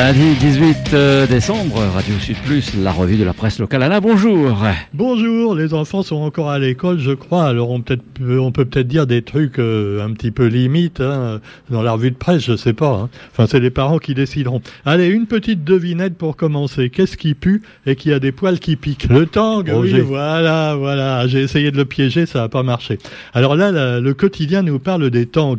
Lundi 18 euh, décembre, Radio Sud Plus, la revue de la presse locale. Alain, bonjour. Bonjour, les enfants sont encore à l'école, je crois. Alors on, peut on peut peut-être dire des trucs euh, un petit peu limites hein, dans la revue de presse, je sais pas. Hein. Enfin, c'est les parents qui décideront. Allez, une petite devinette pour commencer. Qu'est-ce qui pue et qui a des poils qui piquent? Le tang, oui, voilà, voilà. J'ai essayé de le piéger, ça n'a pas marché. Alors là, le quotidien nous parle des tangs.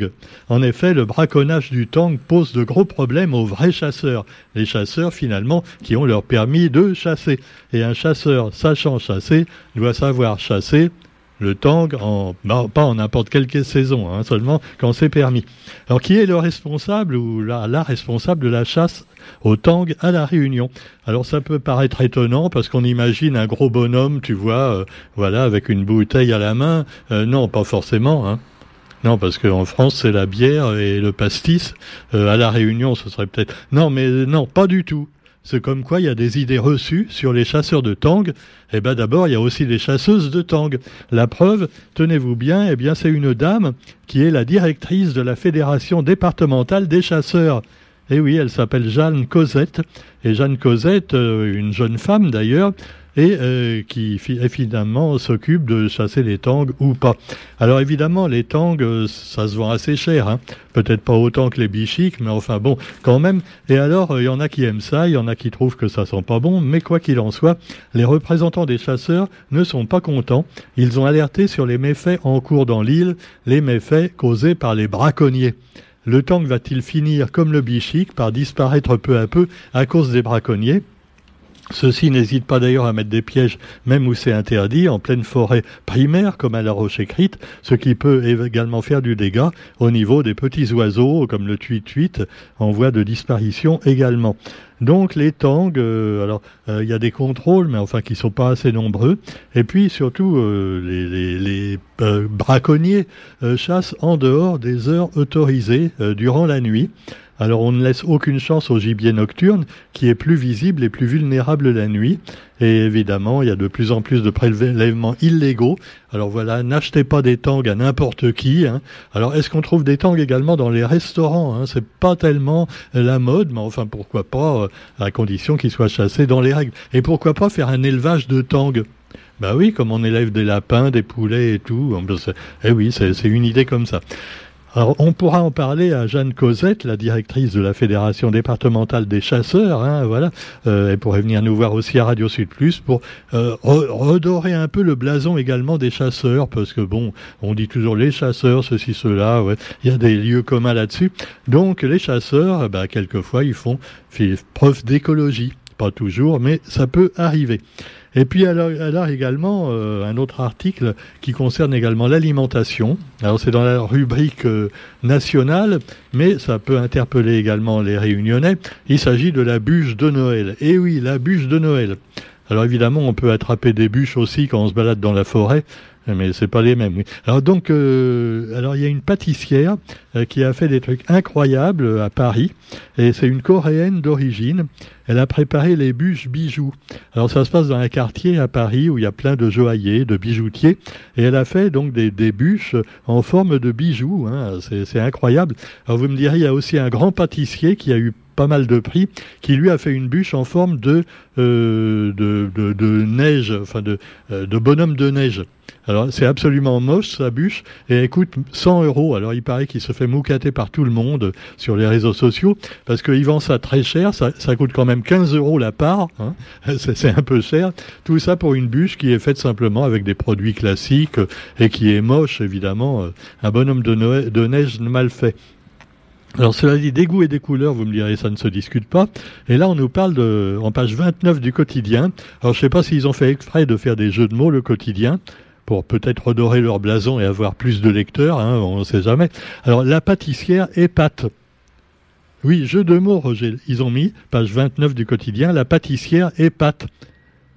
En effet, le braconnage du tang pose de gros problèmes aux vrais chasseurs les chasseurs finalement qui ont leur permis de chasser. Et un chasseur sachant chasser doit savoir chasser le tang, en, pas en n'importe quelle saison, hein, seulement quand c'est permis. Alors qui est le responsable ou la, la responsable de la chasse au tang à la Réunion? Alors ça peut paraître étonnant parce qu'on imagine un gros bonhomme, tu vois, euh, voilà, avec une bouteille à la main. Euh, non, pas forcément. Hein. Non, parce qu'en France, c'est la bière et le pastis. Euh, à la Réunion, ce serait peut-être... Non, mais non, pas du tout. C'est comme quoi il y a des idées reçues sur les chasseurs de tang. Eh ben d'abord, il y a aussi les chasseuses de tang. La preuve, tenez-vous bien, eh bien c'est une dame qui est la directrice de la Fédération départementale des chasseurs. Eh oui, elle s'appelle Jeanne Cosette. Et Jeanne Cosette, euh, une jeune femme d'ailleurs, et euh, qui finalement s'occupe de chasser les tangs ou pas. Alors évidemment, les tangs, euh, ça se vend assez cher, hein. peut-être pas autant que les bichiques, mais enfin bon, quand même. Et alors, il y en a qui aiment ça, il y en a qui trouvent que ça sent pas bon, mais quoi qu'il en soit, les représentants des chasseurs ne sont pas contents. Ils ont alerté sur les méfaits en cours dans l'île, les méfaits causés par les braconniers. Le tang va-t-il finir comme le bichique par disparaître peu à peu à cause des braconniers? Ceux-ci n'hésitent pas d'ailleurs à mettre des pièges, même où c'est interdit, en pleine forêt primaire, comme à la roche écrite, ce qui peut également faire du dégât au niveau des petits oiseaux, comme le tuit-tuit, en voie de disparition également. Donc les tangs, euh, alors euh, il y a des contrôles, mais enfin qui sont pas assez nombreux. Et puis surtout, euh, les, braconniers chassent en dehors des heures autorisées durant la nuit. Alors on ne laisse aucune chance au gibier nocturne qui est plus visible et plus vulnérable la nuit. Et évidemment, il y a de plus en plus de prélèvements illégaux. Alors voilà, n'achetez pas des tangs à n'importe qui. Hein. Alors est-ce qu'on trouve des tangs également dans les restaurants hein? C'est pas tellement la mode, mais enfin pourquoi pas, euh, à condition qu'ils soient chassés dans les règles. Et pourquoi pas faire un élevage de tangs? Bah oui, comme on élève des lapins, des poulets et tout. Eh oui, c'est une idée comme ça. On pourra en parler à Jeanne Cosette, la directrice de la Fédération départementale des chasseurs. Hein, voilà, euh, elle pourrait venir nous voir aussi à Radio Sud Plus pour euh, redorer un peu le blason également des chasseurs, parce que bon, on dit toujours les chasseurs, ceci, cela. Ouais, il y a des lieux communs là-dessus. Donc, les chasseurs, bah, quelquefois, ils font preuve d'écologie. Pas toujours, mais ça peut arriver. Et puis alors, également euh, un autre article qui concerne également l'alimentation. Alors c'est dans la rubrique euh, nationale, mais ça peut interpeller également les réunionnais. Il s'agit de la bûche de Noël. Eh oui, la bûche de Noël. Alors évidemment, on peut attraper des bûches aussi quand on se balade dans la forêt mais c'est pas les mêmes. Oui. Alors donc, euh, alors il y a une pâtissière euh, qui a fait des trucs incroyables euh, à Paris, et c'est une coréenne d'origine. Elle a préparé les bûches bijoux. Alors ça se passe dans un quartier à Paris où il y a plein de joailliers, de bijoutiers, et elle a fait donc des, des bûches en forme de bijoux. Hein. C'est incroyable. Alors vous me direz, il y a aussi un grand pâtissier qui a eu pas mal de prix, qui lui a fait une bûche en forme de, de, de, de, neige, enfin de, de bonhomme de neige. Alors c'est absolument moche sa bûche et elle coûte 100 euros. Alors il paraît qu'il se fait moucater par tout le monde sur les réseaux sociaux parce qu'il vend ça très cher. Ça, ça, coûte quand même 15 euros la part. Hein. C'est un peu cher. Tout ça pour une bûche qui est faite simplement avec des produits classiques et qui est moche évidemment. Un bonhomme de, neige mal fait. Alors cela dit, des goûts et des couleurs, vous me direz, ça ne se discute pas. Et là, on nous parle de, en page 29 du quotidien. Alors je sais pas s'ils ont fait exprès de faire des jeux de mots, le quotidien pour peut-être redorer leur blason et avoir plus de lecteurs, hein, on ne sait jamais. Alors, la pâtissière épate. Oui, jeu de mots, Roger. Ils ont mis, page 29 du quotidien, la pâtissière épate.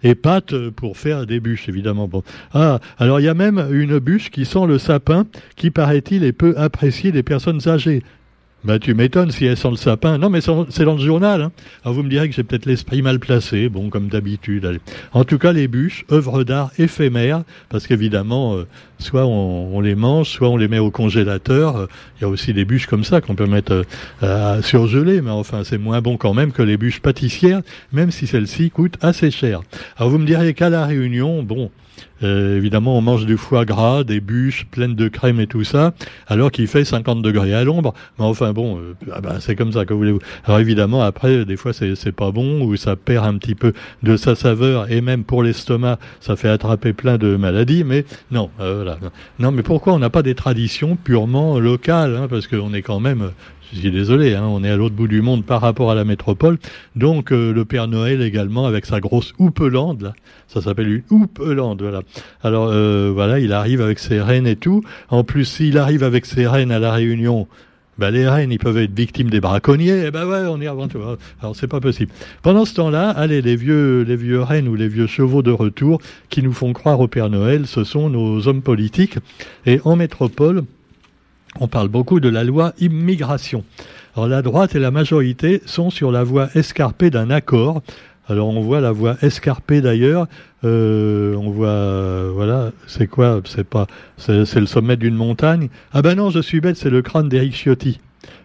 Épate pour faire des bûches, évidemment. Ah, alors il y a même une bûche qui sent le sapin, qui paraît-il est peu appréciée des personnes âgées. Bah tu m'étonnes si elle sent le sapin. Non mais c'est dans le journal. Hein. Alors vous me direz que j'ai peut-être l'esprit mal placé, bon comme d'habitude. En tout cas les bûches, œuvres d'art éphémères, parce qu'évidemment, euh, soit on, les mange, soit on les met au congélateur. Il y a aussi des bûches comme ça qu'on peut mettre euh, à surgeler, mais enfin c'est moins bon quand même que les bûches pâtissières, même si celles-ci coûtent assez cher. Alors vous me direz qu'à la Réunion, bon, euh, évidemment, on mange du foie gras, des bûches pleines de crème et tout ça, alors qu'il fait 50 degrés à l'ombre. Mais enfin bon, euh, ah bah, c'est comme ça que voulez-vous. Alors évidemment, après, des fois, c'est pas bon ou ça perd un petit peu de sa saveur et même pour l'estomac, ça fait attraper plein de maladies. Mais non, euh, voilà. Non, mais pourquoi on n'a pas des traditions purement locales hein, Parce qu'on est quand même je suis désolé, hein, on est à l'autre bout du monde par rapport à la métropole. Donc euh, le Père Noël également avec sa grosse houpelande, là. ça s'appelle une houpelande, Alors euh, voilà, il arrive avec ses reines et tout. En plus, s'il arrive avec ses reines à la Réunion, ben les reines, ils peuvent être victimes des braconniers. Eh ben ouais, on y avant tout. Alors c'est pas possible. Pendant ce temps-là, allez, les vieux, les vieux reines ou les vieux chevaux de retour qui nous font croire au Père Noël, ce sont nos hommes politiques. Et en métropole, on parle beaucoup de la loi immigration. Alors la droite et la majorité sont sur la voie escarpée d'un accord. Alors on voit la voie escarpée d'ailleurs. Euh, on voit, voilà, c'est quoi? C'est pas, c'est le sommet d'une montagne. Ah ben non, je suis bête, c'est le crâne d'Éric Ciotti.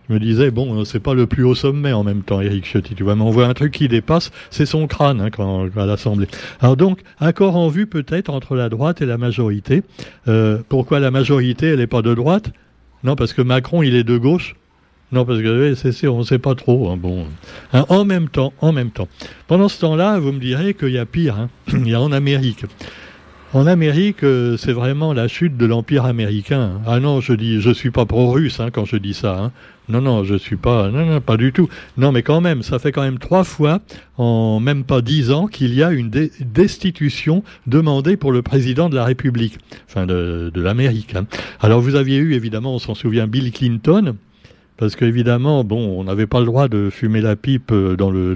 Je me disais bon, c'est pas le plus haut sommet en même temps, Éric Ciotti. Tu vois, mais on voit un truc qui dépasse, c'est son crâne hein, quand, à l'Assemblée. Alors donc, accord en vue peut-être entre la droite et la majorité. Euh, pourquoi la majorité, elle n'est pas de droite? Non, parce que Macron, il est de gauche. Non, parce que c'est on ne sait pas trop. Hein, bon, hein, en même temps, en même temps. Pendant ce temps-là, vous me direz qu'il y a pire. Hein. il y a en Amérique. En Amérique, euh, c'est vraiment la chute de l'empire américain. Ah non, je dis, je suis pas pro-russe quand je dis ça. Non, non, je suis pas, non, non, pas du tout. Non, mais quand même, ça fait quand même trois fois, en même pas dix ans, qu'il y a une destitution demandée pour le président de la République, enfin de, l'Amérique. Hein. Alors vous aviez eu, évidemment, on s'en souvient, Bill Clinton, parce qu'évidemment, bon, on n'avait pas le droit de fumer la pipe euh, dans le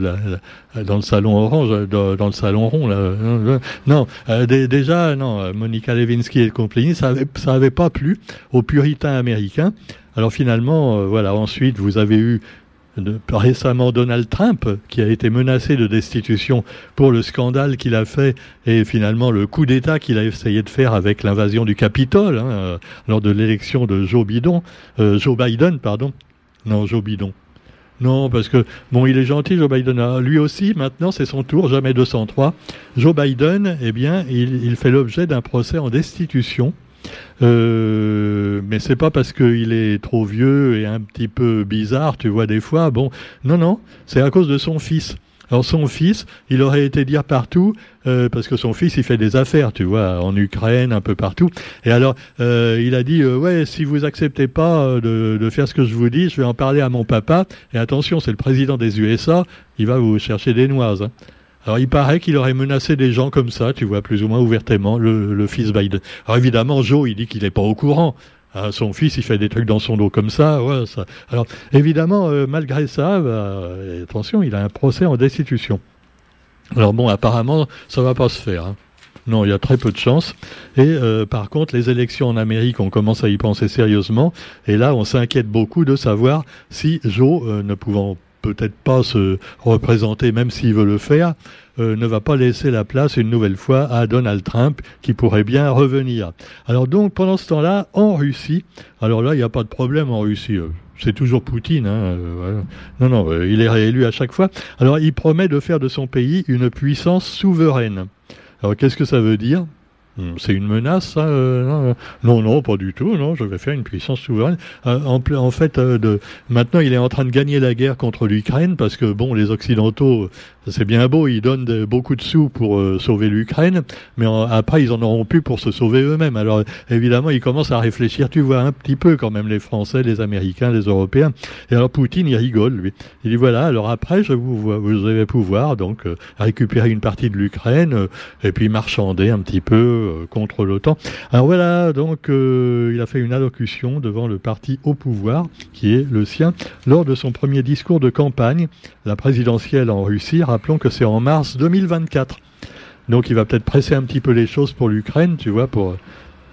dans le salon orange, euh, dans, le salon rond. Là. Non, euh, déjà, non. Monica Lewinsky et compagnie, ça avait ça avait pas plu aux puritains américains. Alors finalement, voilà, ensuite vous avez eu récemment Donald Trump qui a été menacé de destitution pour le scandale qu'il a fait et finalement le coup d'État qu'il a essayé de faire avec l'invasion du Capitole hein, lors de l'élection de Joe Biden, euh, Joe Biden, pardon. Non, Joe Biden. Non, parce que, bon, il est gentil, Joe Biden. Ah, lui aussi, maintenant, c'est son tour, jamais 203. Joe Biden, eh bien, il, il fait l'objet d'un procès en destitution euh, mais c'est pas parce qu'il est trop vieux et un petit peu bizarre, tu vois, des fois. Bon, non, non, c'est à cause de son fils. Alors son fils, il aurait été dire partout, euh, parce que son fils, il fait des affaires, tu vois, en Ukraine, un peu partout. Et alors, euh, il a dit, euh, ouais, si vous acceptez pas de, de, faire ce que je vous dis, je vais en parler à mon papa. Et attention, c'est le président des USA, il va vous chercher des noises. Hein. Alors il paraît qu'il aurait menacé des gens comme ça, tu vois, plus ou moins ouvertement, le, fils Biden. Alors évidemment, Joe, il dit qu'il n'est pas au courant. Ah, son fils, il fait des trucs dans son dos comme ça. Ouais, ça. Alors évidemment, euh, malgré ça, bah, attention, il a un procès en destitution. Alors bon, apparemment, ça va pas se faire. Hein. Non, il y a très peu de chances. Et euh, par contre, les élections en Amérique, on commence à y penser sérieusement. Et là, on s'inquiète beaucoup de savoir si Joe, euh, ne pouvant peut-être pas se représenter, même s'il veut le faire, euh, ne va pas laisser la place une nouvelle fois à Donald Trump, qui pourrait bien revenir. Alors donc, pendant ce temps-là, en Russie, alors là, il n'y a pas de problème en Russie. Euh, c'est toujours Poutine. Hein, euh, Non, non, il est réélu à chaque fois. Alors, il promet de faire de son pays une puissance souveraine. Alors, qu'est-ce que ça veut dire? C'est une menace, euh, non, non, pas du tout. Non, je vais faire une puissance souveraine. Euh, en, en, fait, euh, de, maintenant, il est en train de gagner la guerre contre l'Ukraine parce que bon, les Occidentaux, c'est bien beau, ils donnent beaucoup de sous pour sauver l'Ukraine, mais après, ils en auront plus pour se sauver eux-mêmes. Alors, évidemment, ils commencent à réfléchir. Tu vois un petit peu quand même les Français, les Américains, les Européens. Et alors, Poutine, il rigole, lui. Il dit voilà. Alors après, je vous, vous allez pouvoir donc récupérer une partie de l'Ukraine et puis marchander un petit peu euh, contre l'OTAN. Alors voilà, donc euh, il a fait une allocution devant le parti au pouvoir, qui est le sien, lors de son premier discours de campagne, la présidentielle en Russie. Rappelons que c'est en mars 2024. Donc il va peut-être presser un petit peu les choses pour l'Ukraine, tu vois, pour...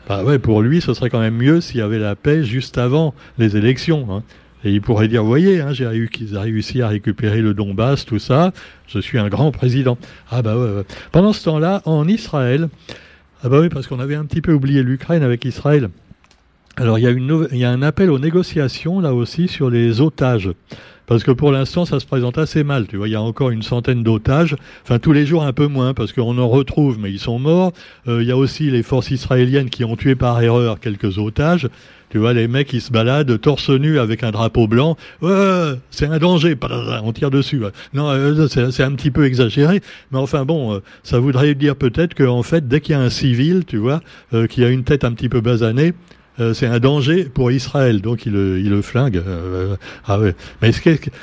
Bah ouais, pour lui, ce serait quand même mieux s'il y avait la paix juste avant les élections. Hein. Et il pourrait dire, voyez, hein, j'ai réussi à récupérer le Donbass, tout ça, je suis un grand président. Ah bah ouais. Pendant ce temps-là, en Israël, ah bah oui, parce qu'on avait un petit peu oublié l'Ukraine avec Israël. Alors il y, a une, un appel aux négociations là aussi sur les otages. Parce que pour l'instant, ça se présente assez mal. Tu vois, il y a encore une centaine d'otages. Enfin, tous les jours un peu moins, parce qu'on en retrouve, mais ils sont morts. Euh, il y a aussi les forces israéliennes qui ont tué par erreur quelques otages. Tu vois, les mecs, ils se baladent torse nu avec un drapeau blanc. C'est un danger. On tire dessus. Non, euh, c'est un petit peu exagéré. Mais enfin bon, euh, ça voudrait dire peut-être qu'en fait, dès qu'il y a un civil, tu vois, qui a une tête un petit peu basanée, euh, c'est un danger pour Israël, donc il le, il le flingue. Euh, ah ouais. Mais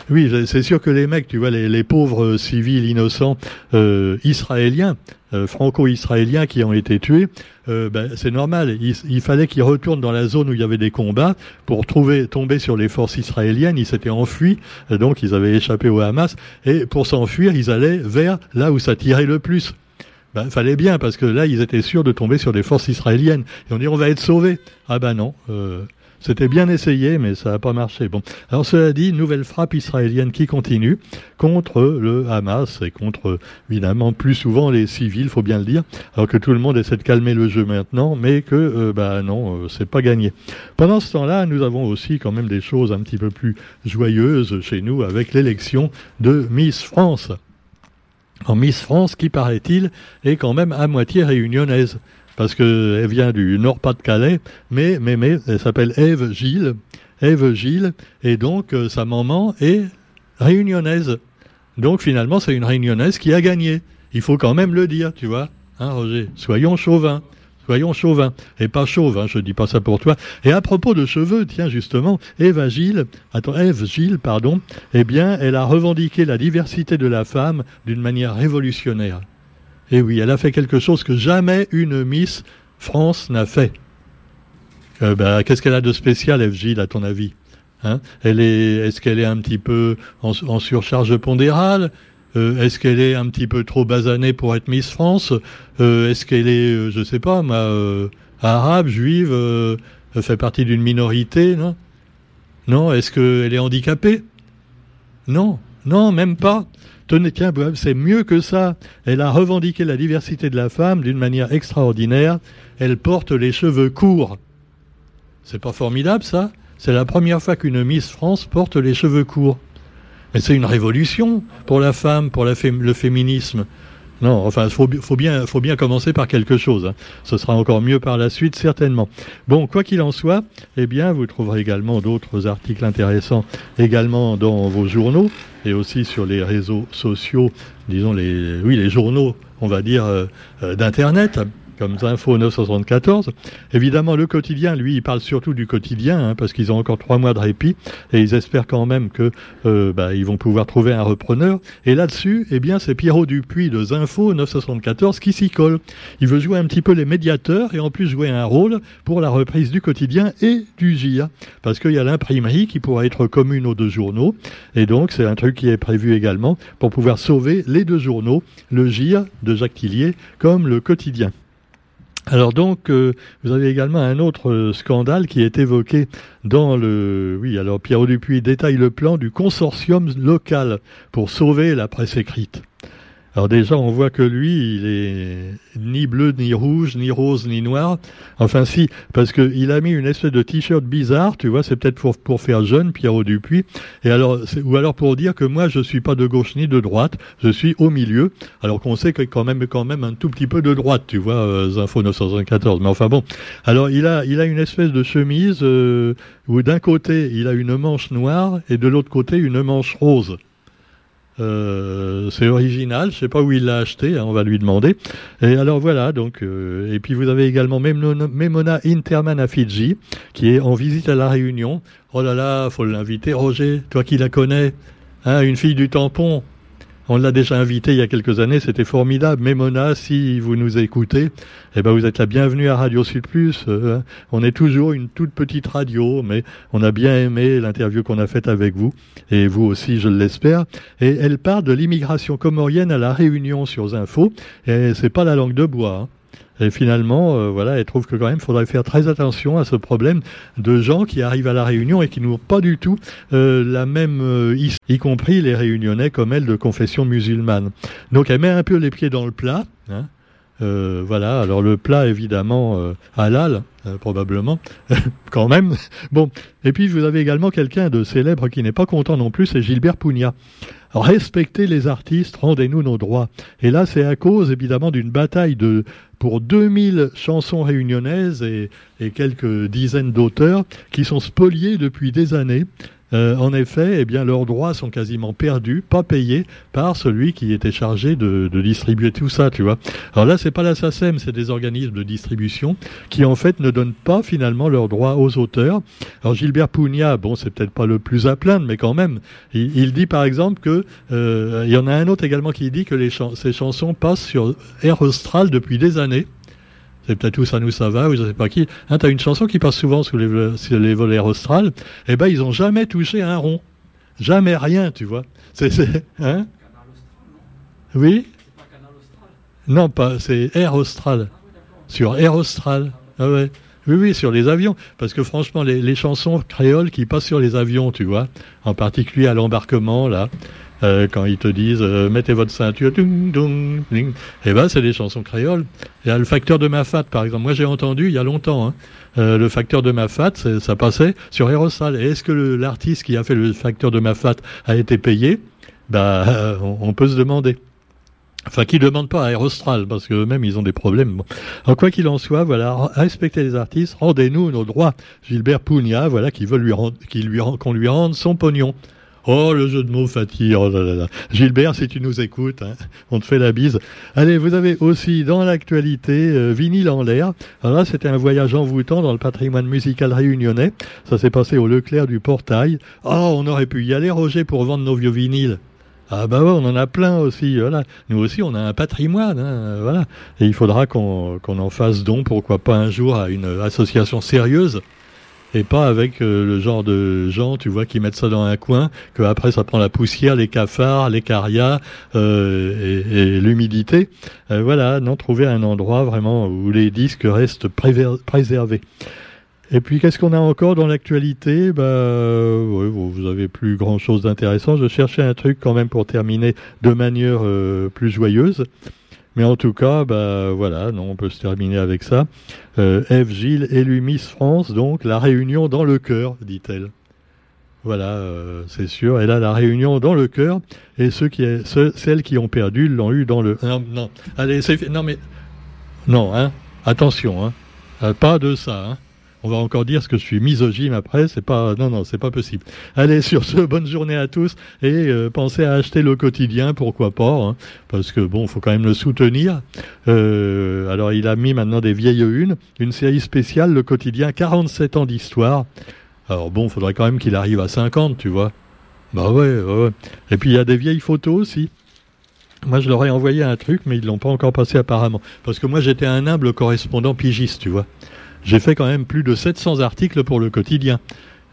oui, c'est sûr que les mecs, tu vois, les, pauvres civils innocents euh, israéliens, franco-israéliens qui ont été tués, ben, c'est normal. Il, fallait qu'ils retournent dans la zone où il y avait des combats pour trouver, tomber sur les forces israéliennes. Ils s'étaient enfuis, donc ils avaient échappé au Hamas. Et pour s'enfuir, ils allaient vers là où ça tirait le plus. Ben, fallait bien, parce que là, ils étaient sûrs de tomber sur des forces israéliennes. Et on dit, on va être sauvés. Ah ben non. Euh, c'était bien essayé, mais ça n'a pas marché. Bon, alors cela dit, nouvelle frappe israélienne qui continue contre le Hamas et contre, évidemment, plus souvent les civils, faut bien le dire, alors que tout le monde essaie de calmer le jeu maintenant, mais que, euh, bah non, euh, c'est pas gagné. Pendant ce temps-là, nous avons aussi quand même des choses un petit peu plus joyeuses chez nous avec l'élection de Miss France en Miss France qui, paraît-il, est quand même à moitié réunionnaise. Parce qu'elle vient du Nord-Pas-de-Calais, mais, mais, mais elle s'appelle Ève Gilles. Ève Gilles, et donc euh, sa maman est réunionnaise. Donc finalement, c'est une réunionnaise qui a gagné. Il faut quand même le dire, tu vois, hein, Roger? Soyons chauvins. Soyons chauvins. Et pas chauve, hein, je dis pas ça pour toi. Et à propos de cheveux, tiens, justement, Eva attends, Eve Gilles, pardon, eh bien, elle a revendiqué la diversité de la femme d'une manière révolutionnaire. Et oui, elle a fait quelque chose que jamais une Miss France n'a fait. Euh, bah, Qu'est-ce qu'elle a de spécial, Eve Gilles, à ton avis hein? Elle est, Est-ce qu'elle est un petit peu en surcharge pondérale? Euh, est-ce qu'elle est un petit peu trop basanée pour être Miss France? Euh, Est-ce qu'elle est, euh, je sais pas, ma, arabe, juive, fait partie d'une minorité Non, non Est-ce qu'elle est handicapée? Non, non, même pas. Tenez, tiens, c'est mieux que ça. Elle a revendiqué la diversité de la femme d'une manière extraordinaire. Elle porte les cheveux courts. C'est pas formidable, ça? C'est la première fois qu'une Miss France porte les cheveux courts. Mais c'est une révolution pour la femme, pour le féminisme. Non, enfin, il faut, faut, bien, faut bien commencer par quelque chose. Hein. Ce sera encore mieux par la suite, certainement. Bon, quoi qu'il en soit, eh bien, vous trouverez également d'autres articles intéressants également dans vos journaux et aussi sur les réseaux sociaux, disons les, oui, les journaux, on va dire, euh, euh, d'internet comme Info 974. Évidemment, le quotidien, lui, il parle surtout du quotidien, hein, parce qu'ils ont encore trois mois de répit, et ils espèrent quand même que euh, bah, ils vont pouvoir trouver un repreneur. Et là-dessus, eh bien, c'est Pierrot Dupuis de Zinfo 974 qui s'y colle. Il veut jouer un petit peu les médiateurs et en plus jouer un rôle pour la reprise du quotidien et du GIA, parce qu'il y a l'imprimerie qui pourra être commune aux deux journaux, et donc c'est un truc qui est prévu également pour pouvoir sauver les deux journaux, le GIA de Jacques Tillier comme le quotidien. Alors donc, euh, vous avez également un autre euh, scandale qui est évoqué dans le... Oui, alors Pierre Dupuis détaille le plan du consortium local pour sauver la presse écrite. Alors déjà, on voit que lui, il est ni bleu, ni rouge, ni rose, ni noir. Enfin si, parce qu'il a mis une espèce de t-shirt bizarre, tu vois, c'est peut-être pour, pour faire jeune, Pierrot Dupuis, et alors, ou alors pour dire que moi, je suis pas de gauche ni de droite, je suis au milieu, alors qu'on sait que quand même, quand même un tout petit peu de droite, tu vois, euh, Zinfo 974. Mais enfin bon, alors il a, il a une espèce de chemise euh, où d'un côté, il a une manche noire et de l'autre côté, une manche rose. Euh, c'est original, je sais pas où il l'a acheté, hein, on va lui demander. Et alors voilà, donc euh, et puis vous avez également Memona Interman à Fidji, qui est en visite à la Réunion. Oh là là, faut l'inviter, Roger, toi qui la connais, hein, une fille du tampon. On l'a déjà invité il y a quelques années, c'était formidable. Mais Mona, si vous nous écoutez, eh ben vous êtes la bienvenue à Radio Sud Plus. Euh, hein. on est toujours une toute petite radio, mais on a bien aimé l'interview qu'on a faite avec vous, et vous aussi, je l'espère. Et elle parle de l'immigration comorienne à la Réunion sur Info, et c'est pas la langue de bois. Hein. Et finalement, euh, voilà, elle trouve que quand même, il faudrait faire très attention à ce problème de gens qui arrivent à la Réunion et qui n'ont pas du tout euh, la même, euh, y, compris les Réunionnais comme elle de confession musulmane. Donc elle met un peu les pieds dans le plat. Hein. Voilà, alors le plat évidemment halal, probablement, quand même. Bon, et puis vous avez également quelqu'un de célèbre qui n'est pas content non plus, c'est Gilbert Pugna. Respectez les artistes, rendez-nous nos droits. Et là, c'est à cause évidemment d'une bataille de pour 2000 chansons réunionnaises et, et quelques dizaines d'auteurs qui sont spoliés depuis des années euh, en effet, eh bien, leurs droits sont quasiment perdus, pas payés par celui qui était chargé de, distribuer tout ça, tu vois. Alors là, c'est pas la SACEM, c'est des organismes de distribution qui, en fait, ne donnent pas finalement leurs droits aux auteurs. Alors Gilbert Pugna, bon, c'est peut-être pas le plus à plaindre, mais quand même, il, dit par exemple que euh, il y en a un autre également qui dit que les ces chansons passent sur Air Austral depuis des années c'est peut-être où ça nous ça va, ou je sais pas qui. Hein, tu as une chanson qui passe souvent sur les, sur les volets australes, eh ben ils ont jamais touché un rond. Jamais rien, tu vois. C'est, hein? Oui Non, pas, c'est Air Austral. Sur Air Austral. Ah ouais. Oui, oui, sur les avions. Parce que franchement, les, les, chansons créoles qui passent sur les avions, tu vois, en particulier à l'embarquement, là, euh, quand ils te disent euh, mettez votre ceinture, ding, ding, ding. et eh ben c'est des chansons créoles. Il y a le facteur de ma fat, par exemple. Moi j'ai entendu il y a longtemps hein, euh, le facteur de ma fat, ça passait sur Aerosal. Et est-ce que l'artiste qui a fait le facteur de ma fat a été payé? Bah on, peut se demander. Enfin, qui ne demande pas à Aerostral, parce qu'eux-mêmes, ils ont des problèmes. Bon. quoi qu'il en soit, voilà, respectez les artistes, rendez-nous nos droits. Gilbert Pugna, voilà, qui veut lui rendre, lui qu'on lui rende son pognon. Oh, le jeu de mots fatigue. Oh Gilbert, si tu nous écoutes, hein, on te fait la bise. Allez, vous avez aussi dans l'actualité euh, Vinyle en l'air. Alors là, c'était un voyage envoûtant dans le patrimoine musical réunionnais. Ça s'est passé au Leclerc du Portail. Oh, on aurait pu y aller, Roger, pour vendre nos vieux vinyles. Ah bah ouais, on en a plein aussi. Voilà. Nous aussi, on a un patrimoine. Hein, voilà. Et il faudra qu'on en fasse don, pourquoi pas un jour, à une association sérieuse et pas avec euh, le genre de gens, tu vois, qui mettent ça dans un coin, que après ça prend la poussière, les cafards, les carias euh, et, l'humidité. Euh, voilà, non, trouver un endroit vraiment où les disques restent préservés. Et puis qu'est-ce qu'on a encore dans l'actualité? Bah, vous avez plus grand chose d'intéressant. Je cherchais un truc quand même pour terminer de manière plus joyeuse. Mais en tout cas, bah voilà, non, on peut se terminer avec ça. Euh, Eve Gilles, élue Miss France, donc la réunion dans le cœur, dit-elle. Voilà, euh, c'est sûr. Elle a la réunion dans le cœur, et ceux qui, celles qui ont perdu l'ont eu dans le. Non, non. Allez, c'est non mais non, hein. Attention, hein. Euh, pas de ça, hein on va encore dire ce que je suis misogyne après, c'est pas, c'est pas possible. Allez, sur ce, bonne journée à tous et euh, pensez à acheter le quotidien, pourquoi pas, hein, parce que bon, faut quand même le soutenir. Euh, alors, il a mis maintenant des vieilles unes, une série spéciale, le quotidien, 47 ans d'histoire. Alors bon, faudrait quand même qu'il arrive à 50, tu vois. Bah ouais, ouais. Et puis il y a des vieilles photos aussi. Moi, je leur ai envoyé un truc, mais ils l'ont pas encore passé apparemment. Parce que moi, j'étais un humble correspondant pigiste, tu vois. J'ai fait quand même plus de 700 articles pour le quotidien.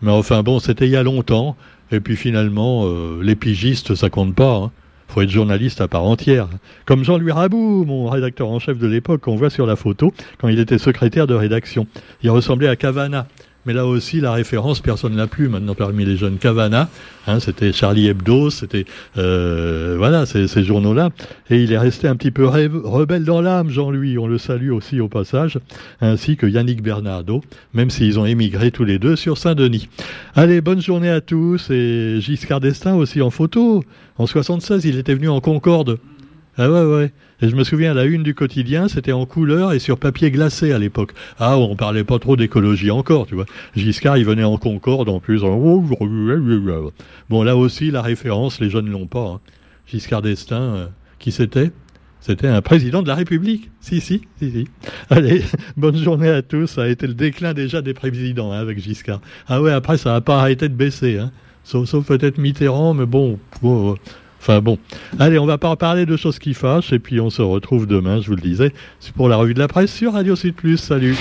Mais enfin bon, c'était il y a longtemps. Et puis finalement, euh, les pigistes, ça compte pas. Hein. faut être journaliste à part entière. Comme Jean-Louis Rabou, mon rédacteur en chef de l'époque, qu'on voit sur la photo, quand il était secrétaire de rédaction. Il ressemblait à Cavana. Mais là aussi, la référence, personne ne l'a plus maintenant parmi les jeunes. Cavana, hein, c'était Charlie Hebdo, c'était euh, voilà ces, ces journaux-là. Et il est resté un petit peu rebelle dans l'âme, Jean-Louis. On le salue aussi au passage, ainsi que Yannick Bernardo, même s'ils ont émigré tous les deux sur Saint-Denis. Allez, bonne journée à tous. Et Giscard d'Estaing aussi en photo. En 76, il était venu en Concorde. Ah ouais, ouais. Et je me souviens, la une du quotidien, c'était en couleur et sur papier glacé à l'époque. Ah, on parlait pas trop d'écologie encore, tu vois. Giscard, il venait en Concorde en plus. Bon, là aussi, la référence, les jeunes l'ont pas. Hein. Giscard d'Estaing, euh, qui c'était? C'était un président de la République. Si, si, si, si. Allez, bonne journée à tous. Ça a été le déclin déjà des présidents hein, avec Giscard. Ah ouais, après, ça n'a pas arrêté de baisser. Hein. Sauf, sauf peut-être Mitterrand, mais bon, bon Enfin bon, allez, on va pas parler de choses qui fâchent et puis on se retrouve demain, je vous le disais, pour la revue de la presse sur Radio Sud Plus. Salut